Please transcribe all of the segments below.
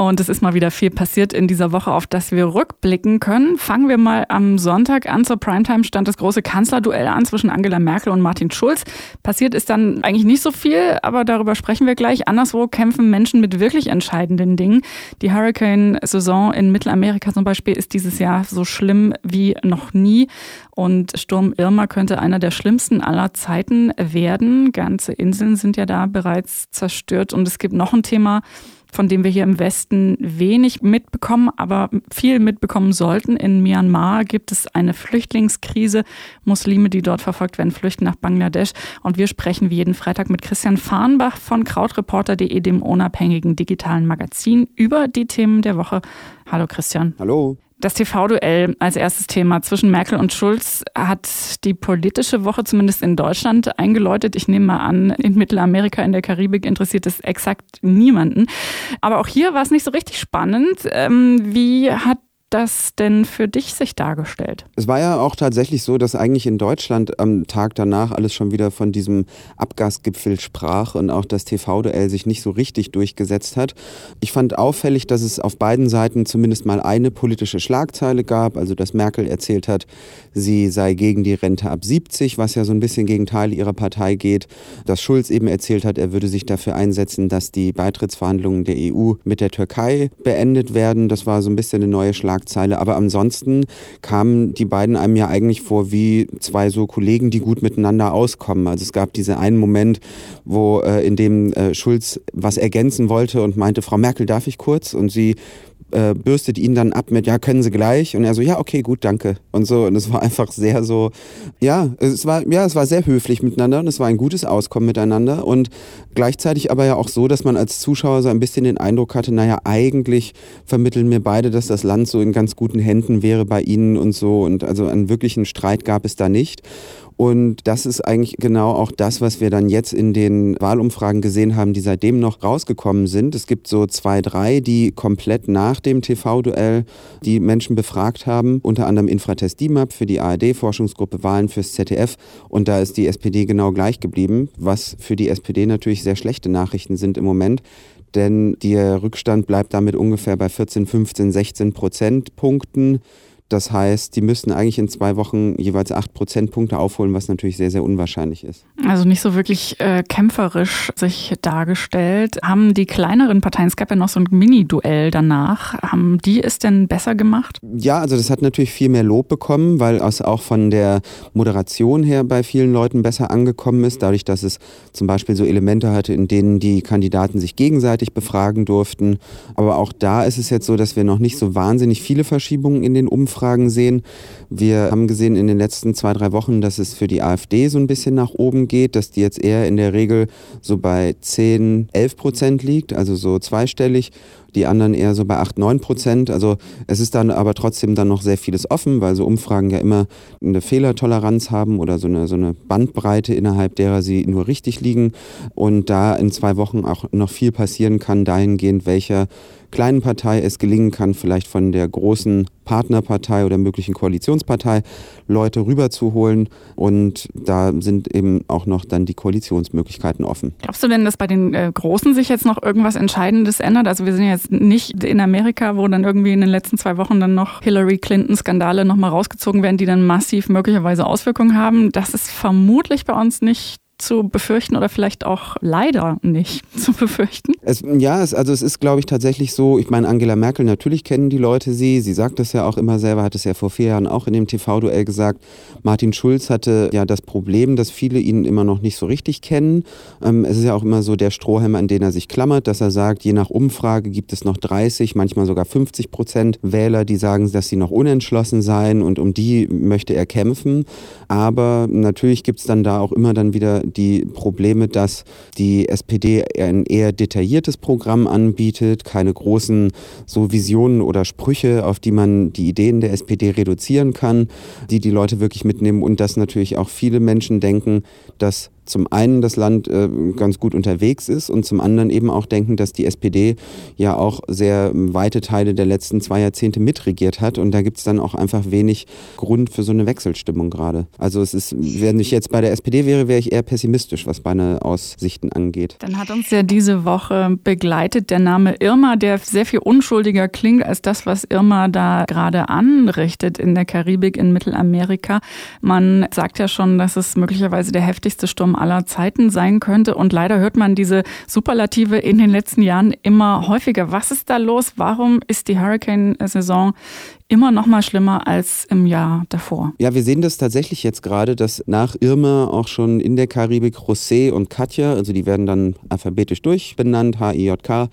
Und es ist mal wieder viel passiert in dieser Woche, auf das wir rückblicken können. Fangen wir mal am Sonntag an. Zur Primetime stand das große Kanzlerduell an zwischen Angela Merkel und Martin Schulz. Passiert ist dann eigentlich nicht so viel, aber darüber sprechen wir gleich. Anderswo kämpfen Menschen mit wirklich entscheidenden Dingen. Die Hurricane-Saison in Mittelamerika zum Beispiel ist dieses Jahr so schlimm wie noch nie. Und Sturm Irma könnte einer der schlimmsten aller Zeiten werden. Ganze Inseln sind ja da bereits zerstört. Und es gibt noch ein Thema, von dem wir hier im Westen wenig mitbekommen, aber viel mitbekommen sollten. In Myanmar gibt es eine Flüchtlingskrise. Muslime, die dort verfolgt werden, flüchten nach Bangladesch. Und wir sprechen wie jeden Freitag mit Christian Farnbach von krautreporter.de, dem unabhängigen digitalen Magazin, über die Themen der Woche. Hallo Christian. Hallo. Das TV-Duell als erstes Thema zwischen Merkel und Schulz hat die politische Woche zumindest in Deutschland eingeläutet. Ich nehme mal an, in Mittelamerika, in der Karibik interessiert es exakt niemanden. Aber auch hier war es nicht so richtig spannend. Ähm, wie hat das denn für dich sich dargestellt? Es war ja auch tatsächlich so, dass eigentlich in Deutschland am Tag danach alles schon wieder von diesem Abgasgipfel sprach und auch das TV-Duell sich nicht so richtig durchgesetzt hat. Ich fand auffällig, dass es auf beiden Seiten zumindest mal eine politische Schlagzeile gab, also dass Merkel erzählt hat, sie sei gegen die Rente ab 70, was ja so ein bisschen gegen Teile ihrer Partei geht. Dass Schulz eben erzählt hat, er würde sich dafür einsetzen, dass die Beitrittsverhandlungen der EU mit der Türkei beendet werden. Das war so ein bisschen eine neue Schlagzeile. Schlagzeile. Aber ansonsten kamen die beiden einem ja eigentlich vor wie zwei so Kollegen, die gut miteinander auskommen. Also es gab diesen einen Moment, wo äh, in dem äh, Schulz was ergänzen wollte und meinte, Frau Merkel, darf ich kurz? Und sie äh, bürstet ihn dann ab mit, ja, können Sie gleich? Und er so, ja, okay, gut, danke. Und so, und es war einfach sehr so, ja, es war, ja, es war sehr höflich miteinander und es war ein gutes Auskommen miteinander und gleichzeitig aber ja auch so, dass man als Zuschauer so ein bisschen den Eindruck hatte, naja, eigentlich vermitteln mir beide, dass das Land so in ganz guten Händen wäre bei ihnen und so und also einen wirklichen Streit gab es da nicht. Und das ist eigentlich genau auch das, was wir dann jetzt in den Wahlumfragen gesehen haben, die seitdem noch rausgekommen sind. Es gibt so zwei, drei, die komplett nach dem TV-Duell die Menschen befragt haben. Unter anderem Infratest DIMAP für die ARD-Forschungsgruppe Wahlen fürs ZDF. Und da ist die SPD genau gleich geblieben, was für die SPD natürlich sehr schlechte Nachrichten sind im Moment denn der Rückstand bleibt damit ungefähr bei 14, 15, 16 Prozentpunkten. Das heißt, die müssten eigentlich in zwei Wochen jeweils acht Prozentpunkte aufholen, was natürlich sehr, sehr unwahrscheinlich ist. Also nicht so wirklich äh, kämpferisch sich dargestellt. Haben die kleineren Parteien, es gab ja noch so ein Mini-Duell danach, haben die es denn besser gemacht? Ja, also das hat natürlich viel mehr Lob bekommen, weil es auch von der Moderation her bei vielen Leuten besser angekommen ist, dadurch, dass es zum Beispiel so Elemente hatte, in denen die Kandidaten sich gegenseitig befragen durften. Aber auch da ist es jetzt so, dass wir noch nicht so wahnsinnig viele Verschiebungen in den Umfragen Umfragen sehen. Wir haben gesehen in den letzten zwei, drei Wochen, dass es für die AfD so ein bisschen nach oben geht, dass die jetzt eher in der Regel so bei 10, 11 Prozent liegt, also so zweistellig die anderen eher so bei 8, 9 Prozent. Also es ist dann aber trotzdem dann noch sehr vieles offen, weil so Umfragen ja immer eine Fehlertoleranz haben oder so eine, so eine Bandbreite, innerhalb derer sie nur richtig liegen. Und da in zwei Wochen auch noch viel passieren kann, dahingehend, welcher kleinen Partei es gelingen kann, vielleicht von der großen Partnerpartei oder möglichen Koalitionspartei Leute rüberzuholen. Und da sind eben auch noch dann die Koalitionsmöglichkeiten offen. Glaubst du denn, dass bei den äh, Großen sich jetzt noch irgendwas Entscheidendes ändert? Also wir sind jetzt nicht in Amerika, wo dann irgendwie in den letzten zwei Wochen dann noch Hillary Clinton-Skandale nochmal rausgezogen werden, die dann massiv möglicherweise Auswirkungen haben. Das ist vermutlich bei uns nicht zu befürchten oder vielleicht auch leider nicht zu befürchten? Es, ja, es, also es ist, glaube ich, tatsächlich so, ich meine, Angela Merkel, natürlich kennen die Leute sie, sie sagt das ja auch immer selber, hat es ja vor vier Jahren auch in dem TV-Duell gesagt. Martin Schulz hatte ja das Problem, dass viele ihn immer noch nicht so richtig kennen. Ähm, es ist ja auch immer so der Strohhalm, an den er sich klammert, dass er sagt, je nach Umfrage gibt es noch 30, manchmal sogar 50 Prozent Wähler, die sagen, dass sie noch unentschlossen seien und um die möchte er kämpfen. Aber natürlich gibt es dann da auch immer dann wieder die Probleme, dass die SPD ein eher detailliertes Programm anbietet, keine großen so Visionen oder Sprüche, auf die man die Ideen der SPD reduzieren kann, die die Leute wirklich mitnehmen. Und dass natürlich auch viele Menschen denken, dass zum einen das Land äh, ganz gut unterwegs ist und zum anderen eben auch denken, dass die SPD ja auch sehr weite Teile der letzten zwei Jahrzehnte mitregiert hat und da gibt es dann auch einfach wenig Grund für so eine Wechselstimmung gerade. Also es ist, wenn ich jetzt bei der SPD wäre, wäre ich eher pessimistisch, was meine Aussichten angeht. Dann hat uns ja diese Woche begleitet der Name Irma, der sehr viel unschuldiger klingt als das, was Irma da gerade anrichtet in der Karibik, in Mittelamerika. Man sagt ja schon, dass es möglicherweise der heftigste Sturm aller Zeiten sein könnte und leider hört man diese Superlative in den letzten Jahren immer häufiger. Was ist da los? Warum ist die Hurricane-Saison immer noch mal schlimmer als im Jahr davor. Ja, wir sehen das tatsächlich jetzt gerade, dass nach Irma auch schon in der Karibik José und Katja, also die werden dann alphabetisch durchbenannt, H-I-J-K,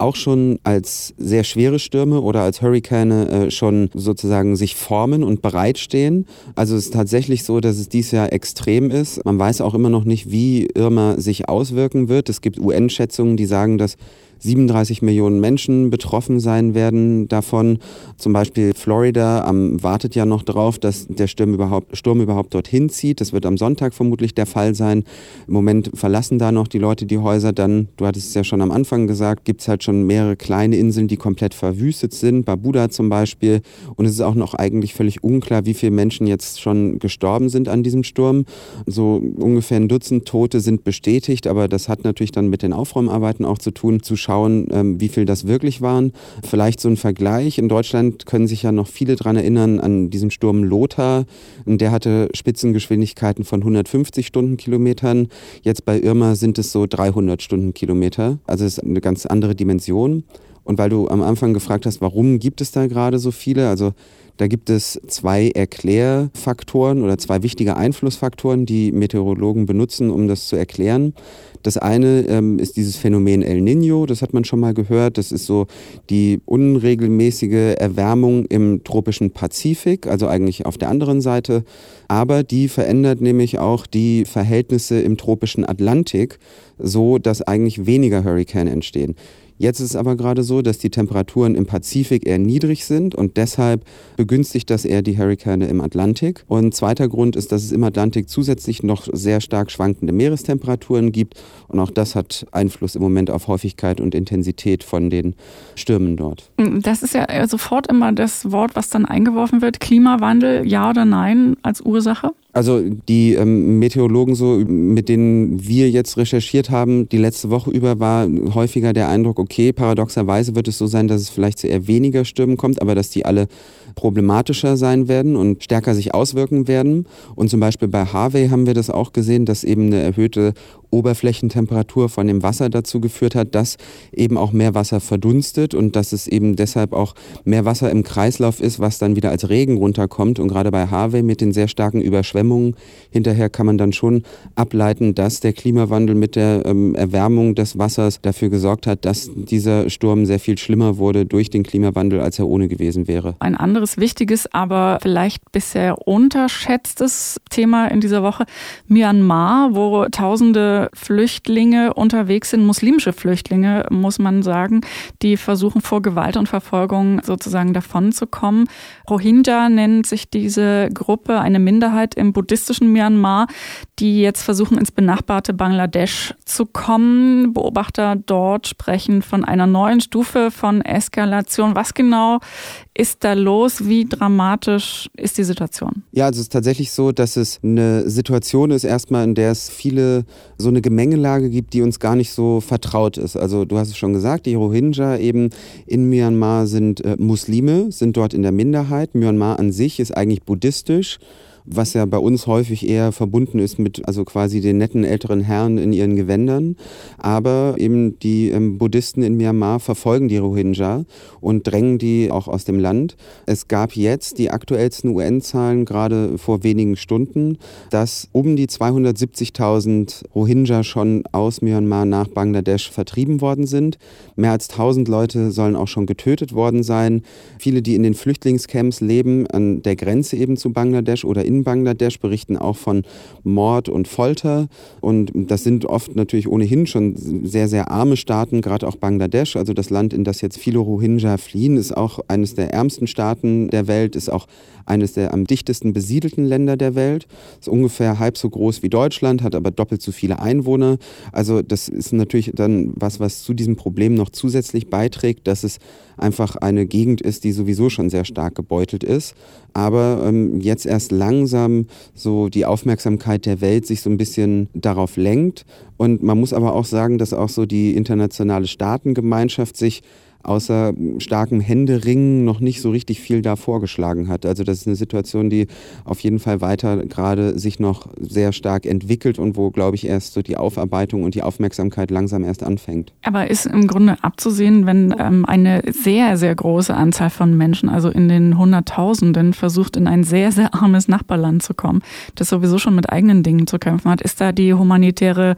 auch schon als sehr schwere Stürme oder als Hurrikane äh, schon sozusagen sich formen und bereitstehen. Also es ist tatsächlich so, dass es dieses Jahr extrem ist. Man weiß auch immer noch nicht, wie Irma sich auswirken wird. Es gibt UN-Schätzungen, die sagen, dass 37 Millionen Menschen betroffen sein werden davon. Zum Beispiel Florida ähm, wartet ja noch darauf, dass der Sturm überhaupt, Sturm überhaupt dorthin zieht. Das wird am Sonntag vermutlich der Fall sein. Im Moment verlassen da noch die Leute die Häuser. Dann, du hattest es ja schon am Anfang gesagt, gibt es halt schon mehrere kleine Inseln, die komplett verwüstet sind. Barbuda zum Beispiel. Und es ist auch noch eigentlich völlig unklar, wie viele Menschen jetzt schon gestorben sind an diesem Sturm. So ungefähr ein Dutzend Tote sind bestätigt, aber das hat natürlich dann mit den Aufräumarbeiten auch zu tun. Zu schauen, ähm, wie viel das wirklich waren. Vielleicht so ein Vergleich. In Deutschland können sich ja noch viele daran erinnern an diesen Sturm Lothar. Der hatte Spitzengeschwindigkeiten von 150 Stundenkilometern. Jetzt bei Irma sind es so 300 Stundenkilometer. Also es ist eine ganz andere Dimension. Und weil du am Anfang gefragt hast, warum gibt es da gerade so viele? Also da gibt es zwei Erklärfaktoren oder zwei wichtige Einflussfaktoren, die Meteorologen benutzen, um das zu erklären. Das eine ähm, ist dieses Phänomen El Nino, das hat man schon mal gehört. Das ist so die unregelmäßige Erwärmung im tropischen Pazifik, also eigentlich auf der anderen Seite. Aber die verändert nämlich auch die Verhältnisse im tropischen Atlantik, so dass eigentlich weniger Hurrikane entstehen. Jetzt ist es aber gerade so, dass die Temperaturen im Pazifik eher niedrig sind und deshalb begünstigt das eher die Hurrikane im Atlantik. Und zweiter Grund ist, dass es im Atlantik zusätzlich noch sehr stark schwankende Meerestemperaturen gibt und auch das hat Einfluss im Moment auf Häufigkeit und Intensität von den Stürmen dort. Das ist ja sofort immer das Wort, was dann eingeworfen wird. Klimawandel, ja oder nein als Ursache? Also die ähm, Meteorologen, so mit denen wir jetzt recherchiert haben, die letzte Woche über war häufiger der Eindruck, okay, paradoxerweise wird es so sein, dass es vielleicht zu eher weniger Stürmen kommt, aber dass die alle problematischer sein werden und stärker sich auswirken werden. Und zum Beispiel bei Harvey haben wir das auch gesehen, dass eben eine erhöhte Oberflächentemperatur von dem Wasser dazu geführt hat, dass eben auch mehr Wasser verdunstet und dass es eben deshalb auch mehr Wasser im Kreislauf ist, was dann wieder als Regen runterkommt. Und gerade bei Harvey mit den sehr starken Überschwemmungen hinterher kann man dann schon ableiten, dass der Klimawandel mit der ähm, Erwärmung des Wassers dafür gesorgt hat, dass dieser Sturm sehr viel schlimmer wurde durch den Klimawandel, als er ohne gewesen wäre. Ein anderes wichtiges, aber vielleicht bisher unterschätztes Thema in dieser Woche, Myanmar, wo tausende Flüchtlinge unterwegs sind, muslimische Flüchtlinge, muss man sagen, die versuchen vor Gewalt und Verfolgung sozusagen davonzukommen. Rohingya nennt sich diese Gruppe, eine Minderheit im buddhistischen Myanmar, die jetzt versuchen, ins benachbarte Bangladesch zu kommen. Beobachter dort sprechen von einer neuen Stufe von Eskalation. Was genau ist da los? Wie dramatisch ist die Situation? Ja, also es ist tatsächlich so, dass es eine Situation ist, erstmal, in der es viele so eine Gemengelage gibt, die uns gar nicht so vertraut ist. Also du hast es schon gesagt, die Rohingya eben in Myanmar sind äh, Muslime, sind dort in der Minderheit. Myanmar an sich ist eigentlich buddhistisch was ja bei uns häufig eher verbunden ist mit also quasi den netten älteren Herren in ihren Gewändern. Aber eben die ähm, Buddhisten in Myanmar verfolgen die Rohingya und drängen die auch aus dem Land. Es gab jetzt die aktuellsten UN-Zahlen gerade vor wenigen Stunden, dass um die 270.000 Rohingya schon aus Myanmar nach Bangladesch vertrieben worden sind. Mehr als 1000 Leute sollen auch schon getötet worden sein. Viele, die in den Flüchtlingscamps leben, an der Grenze eben zu Bangladesch oder in in Bangladesch, berichten auch von Mord und Folter. Und das sind oft natürlich ohnehin schon sehr, sehr arme Staaten, gerade auch Bangladesch, also das Land, in das jetzt viele Rohingya fliehen, ist auch eines der ärmsten Staaten der Welt, ist auch eines der am dichtesten besiedelten Länder der Welt. Ist ungefähr halb so groß wie Deutschland, hat aber doppelt so viele Einwohner. Also das ist natürlich dann was, was zu diesem Problem noch zusätzlich beiträgt, dass es einfach eine Gegend ist, die sowieso schon sehr stark gebeutelt ist. Aber ähm, jetzt erst langsam so die Aufmerksamkeit der Welt sich so ein bisschen darauf lenkt. Und man muss aber auch sagen, dass auch so die internationale Staatengemeinschaft sich außer starkem Händeringen noch nicht so richtig viel da vorgeschlagen hat. Also das ist eine Situation, die auf jeden Fall weiter gerade sich noch sehr stark entwickelt und wo, glaube ich, erst so die Aufarbeitung und die Aufmerksamkeit langsam erst anfängt. Aber ist im Grunde abzusehen, wenn ähm, eine sehr, sehr große Anzahl von Menschen, also in den Hunderttausenden, versucht, in ein sehr, sehr armes Nachbarland zu kommen, das sowieso schon mit eigenen Dingen zu kämpfen hat, ist da die humanitäre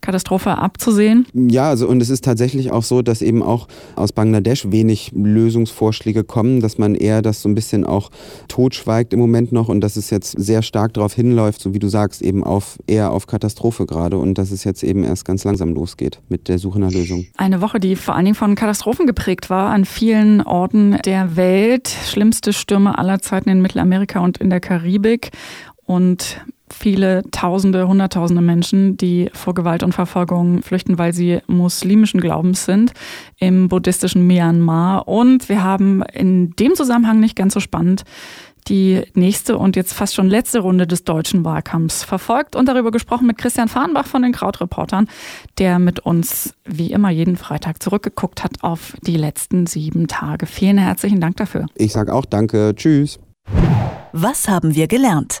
Katastrophe abzusehen? Ja, also und es ist tatsächlich auch so, dass eben auch aus Bangladesch wenig Lösungsvorschläge kommen, dass man eher das so ein bisschen auch totschweigt im Moment noch und dass es jetzt sehr stark darauf hinläuft, so wie du sagst, eben auf eher auf Katastrophe gerade und dass es jetzt eben erst ganz langsam losgeht mit der Suche nach Lösungen. Eine Woche, die vor allen Dingen von Katastrophen geprägt war an vielen Orten der Welt. Schlimmste Stürme aller Zeiten in Mittelamerika und in der Karibik und viele Tausende, Hunderttausende Menschen, die vor Gewalt und Verfolgung flüchten, weil sie muslimischen Glaubens sind im buddhistischen Myanmar. Und wir haben in dem Zusammenhang nicht ganz so spannend die nächste und jetzt fast schon letzte Runde des deutschen Wahlkampfs verfolgt und darüber gesprochen mit Christian Fahrenbach von den Krautreportern, der mit uns wie immer jeden Freitag zurückgeguckt hat auf die letzten sieben Tage. Vielen herzlichen Dank dafür. Ich sage auch danke. Tschüss. Was haben wir gelernt?